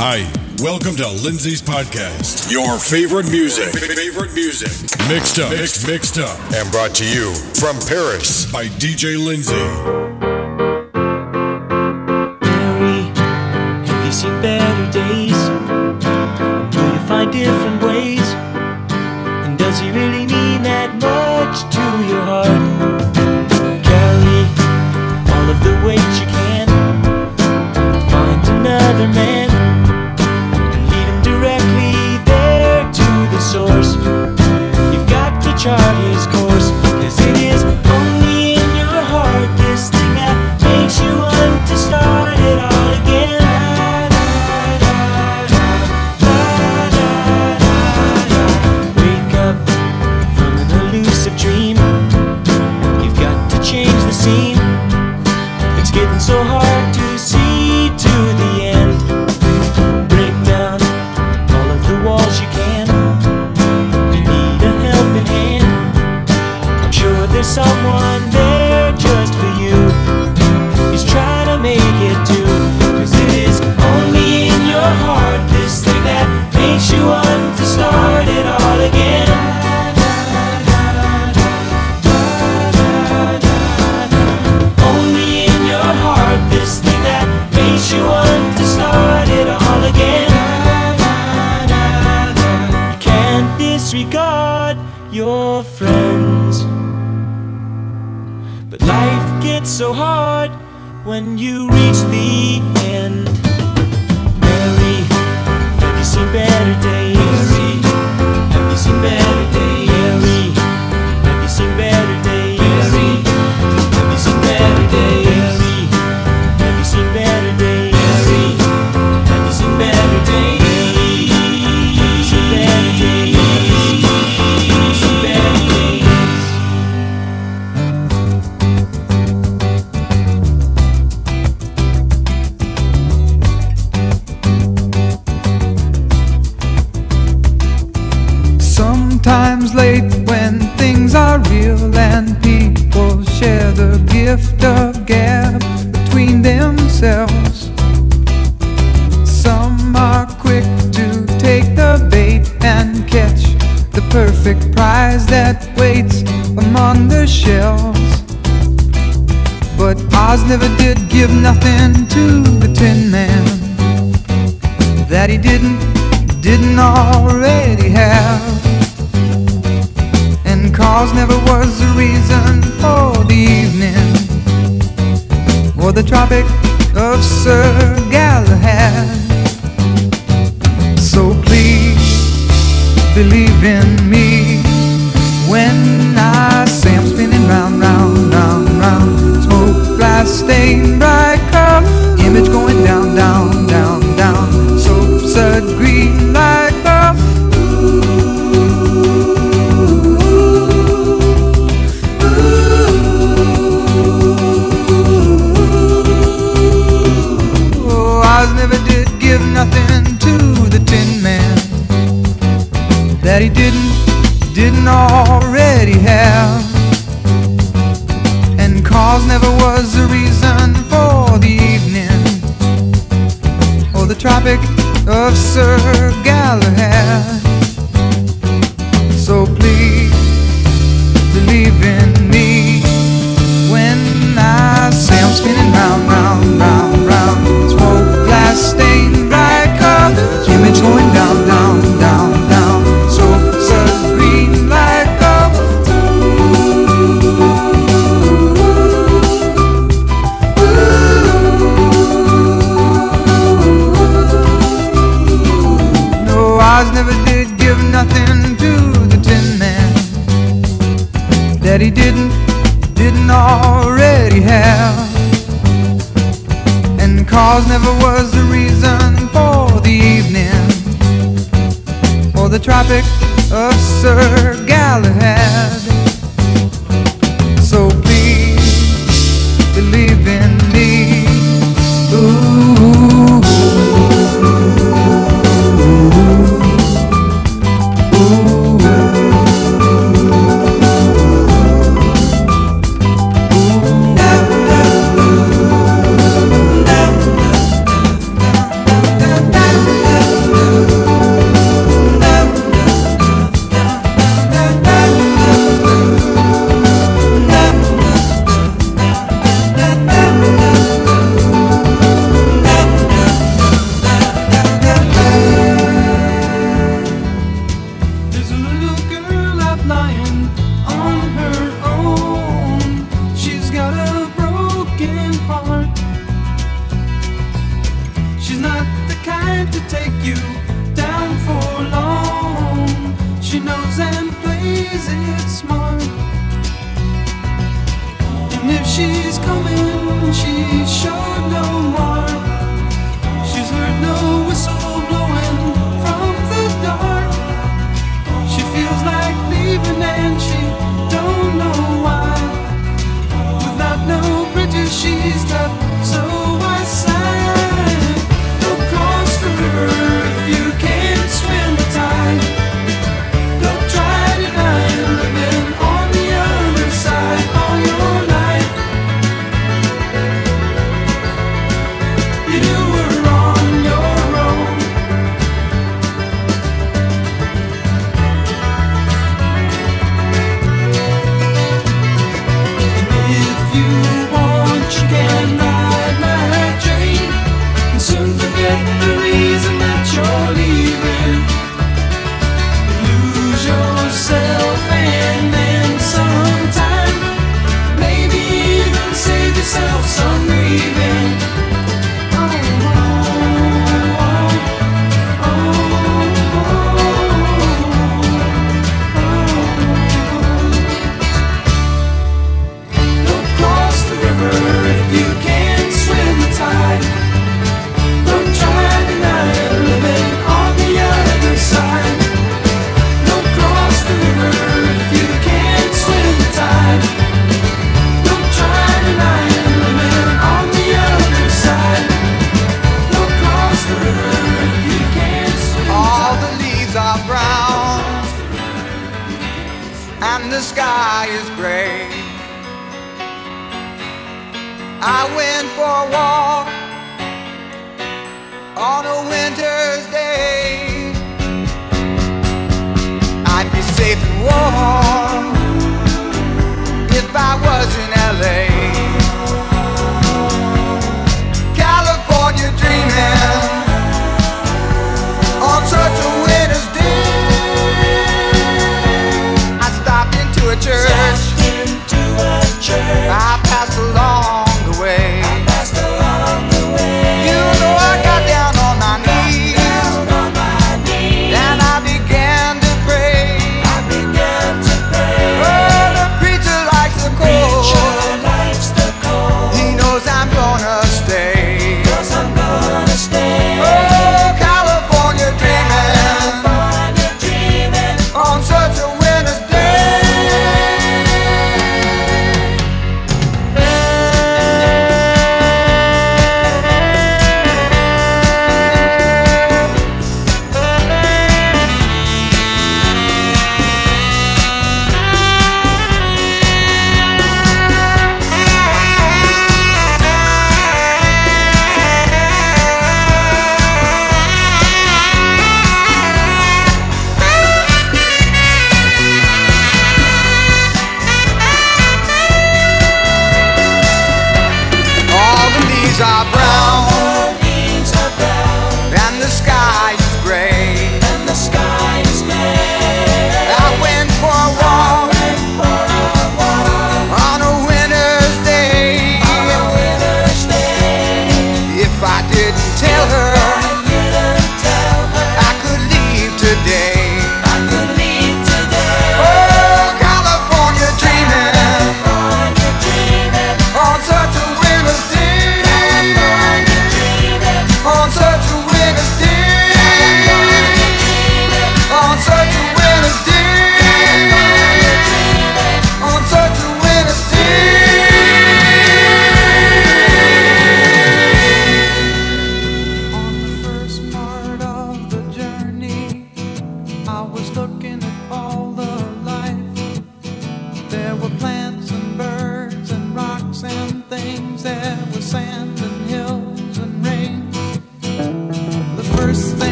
Hi, welcome to Lindsay's podcast. Your favorite music, F- favorite music, mixed up, mixed, mixed up, and brought to you from Paris by DJ Lindsay. believe in me when I say I'm spinning round, round, round, round. Smoke, glass stained, bright cloud, image going down, down, down, down. Soap a green light bulb. Oh, I never did give nothing. that he didn't, didn't already have. And cause never was a reason for the evening or the Tropic of Sir Galahad. So please believe in me when I say I'm spinning round, round.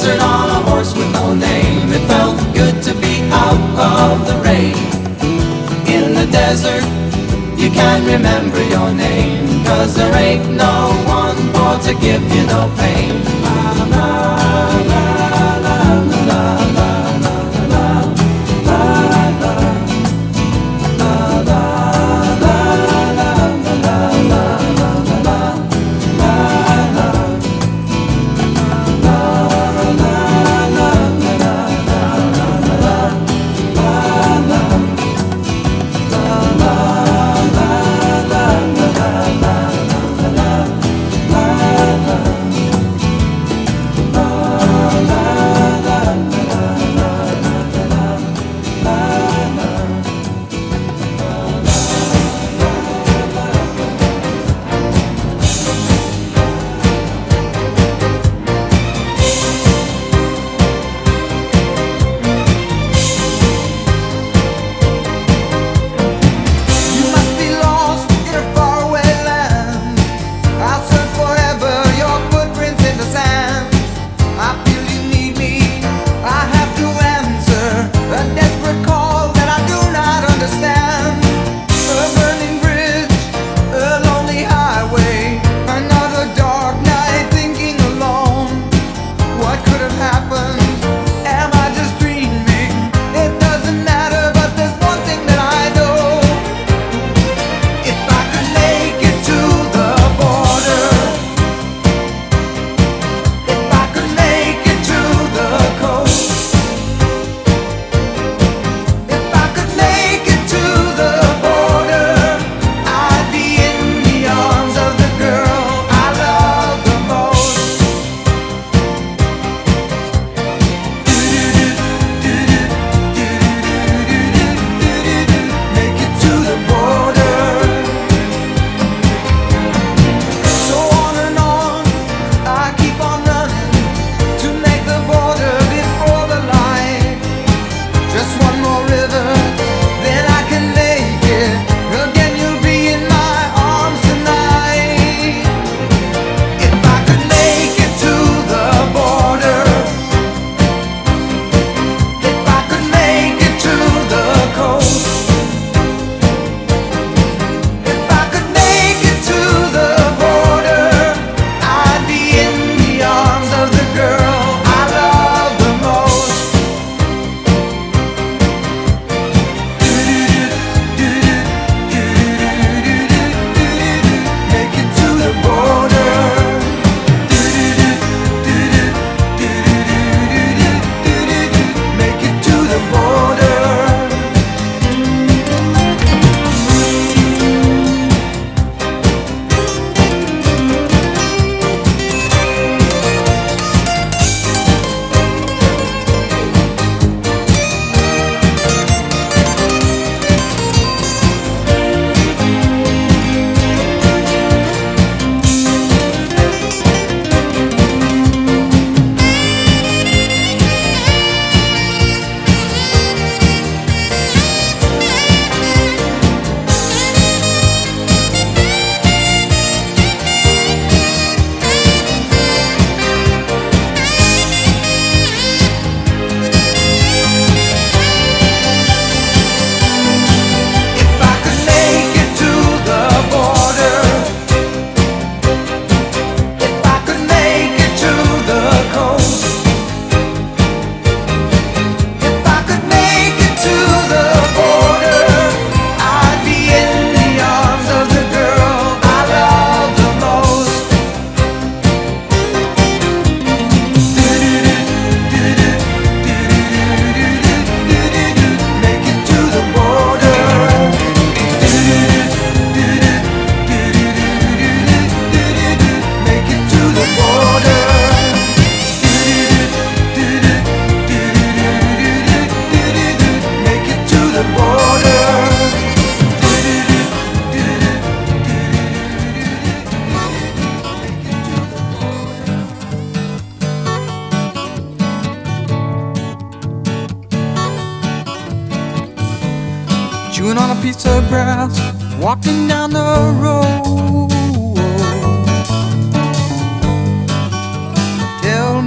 Desert on a horse with no name. It felt good to be out of the rain. In the desert, you can't remember your name. Cause there ain't no one for to give you no pain.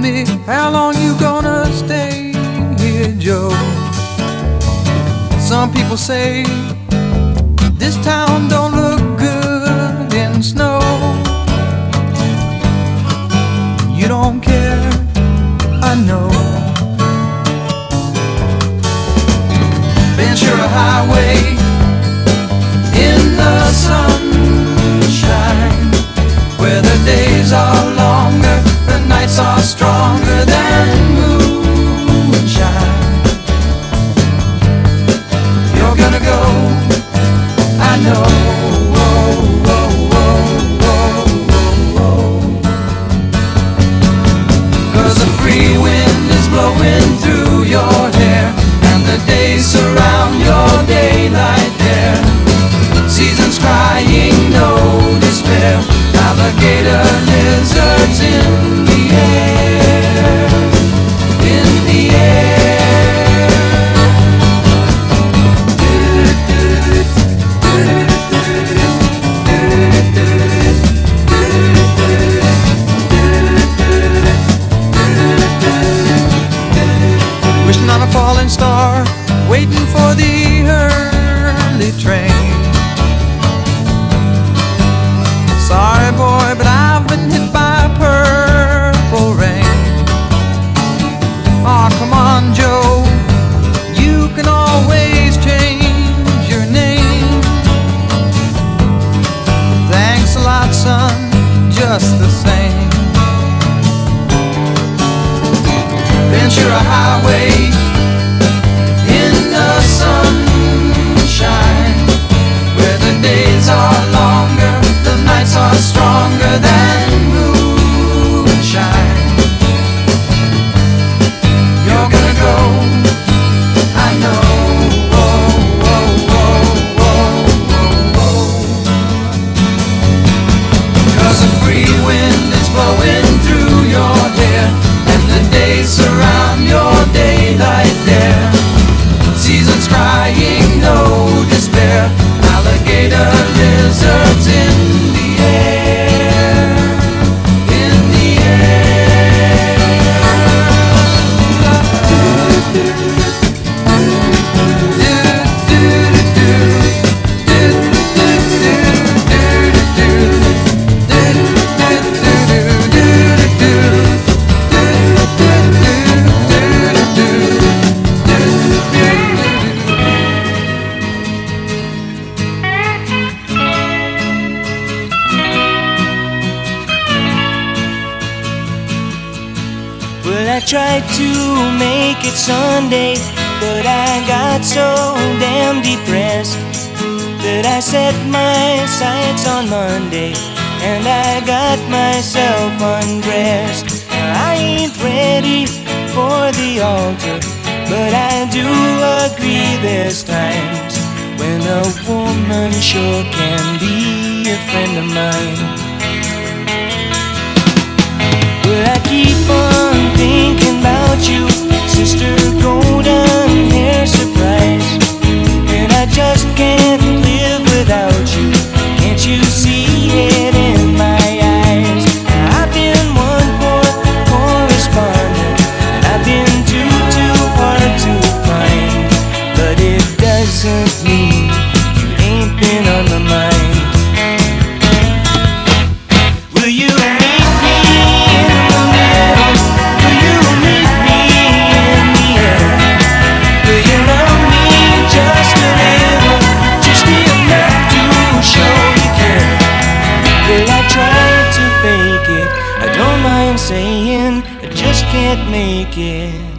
Me how long you gonna stay here, Joe? Some people say this town don't look good in snow. You don't care, I know. Ventura Highway days surround your daylight there. Seasons crying, no despair. Alligator lizards in the air But I got so damn depressed that I set my sights on Monday and I got myself undressed. I ain't ready for the altar, but I do agree there's times when a woman sure can be a friend of mine. But I keep on thinking about you, sister golden hair surprise. And I just can't live without you. Can't you see it in my eyes? I've been one poor correspondent, I've been too, too hard to find. But it doesn't mean you ain't been on my mind. Make it.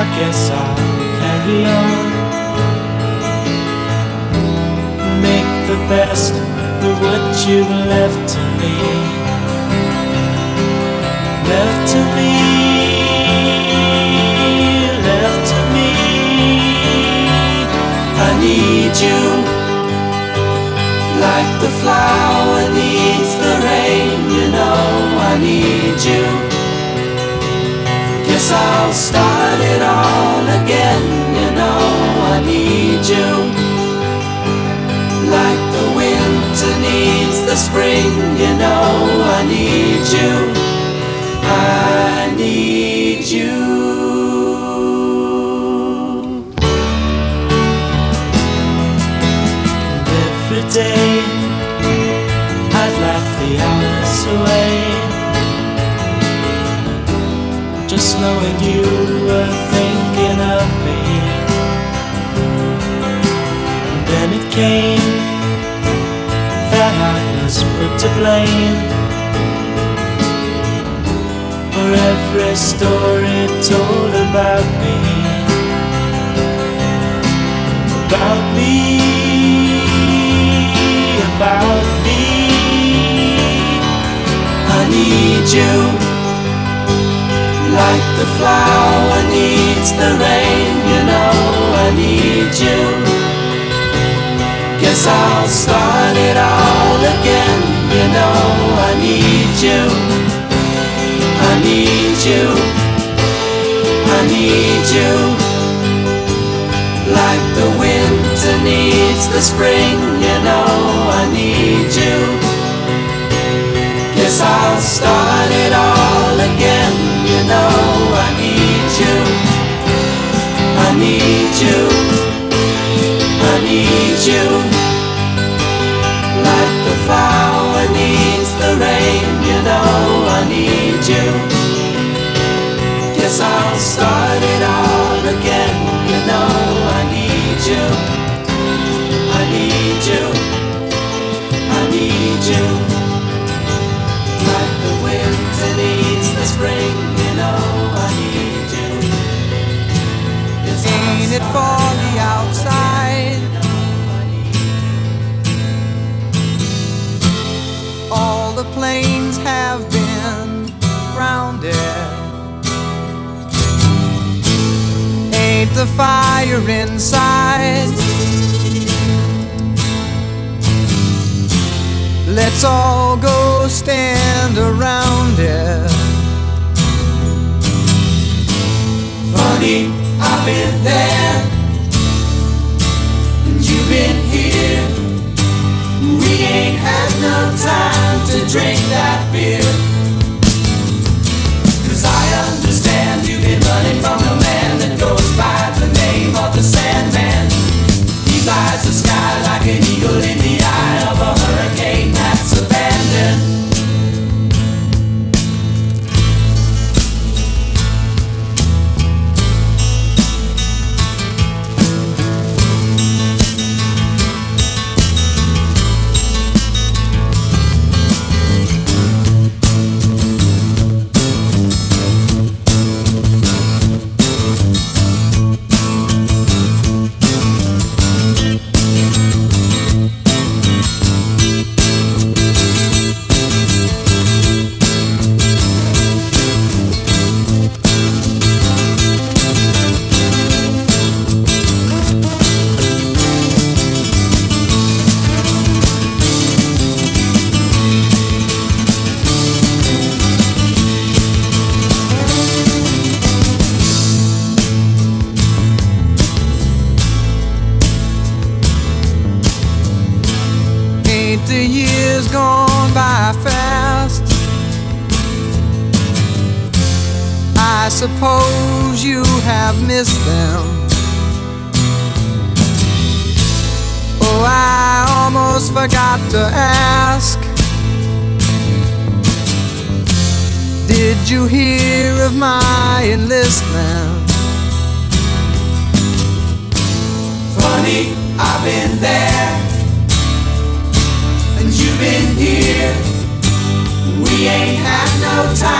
I guess I'll carry on. Make the best of what you've left to me left to me, left to me. I need you like the flower needs the rain. You know I need you. I'll start it all again. You know I need you. Like the winter needs the spring, you know I need you. I need you. Every day I'd laugh the hours away. Knowing you were thinking of me. And then it came that I was put to blame for every story told about me. About me, about me. I need you like the flower needs the rain. You know I need you. Guess I'll start it all again. You know I need you. I need you. I need you. Like the winter needs the spring, you know I need you. Guess I'll start it all I need you. Planes have been grounded. Ain't the fire inside? Let's all go stand around it. Funny, I've been there, you hear of my enlistment? Funny, I've been there, and you've been here. We ain't had no time.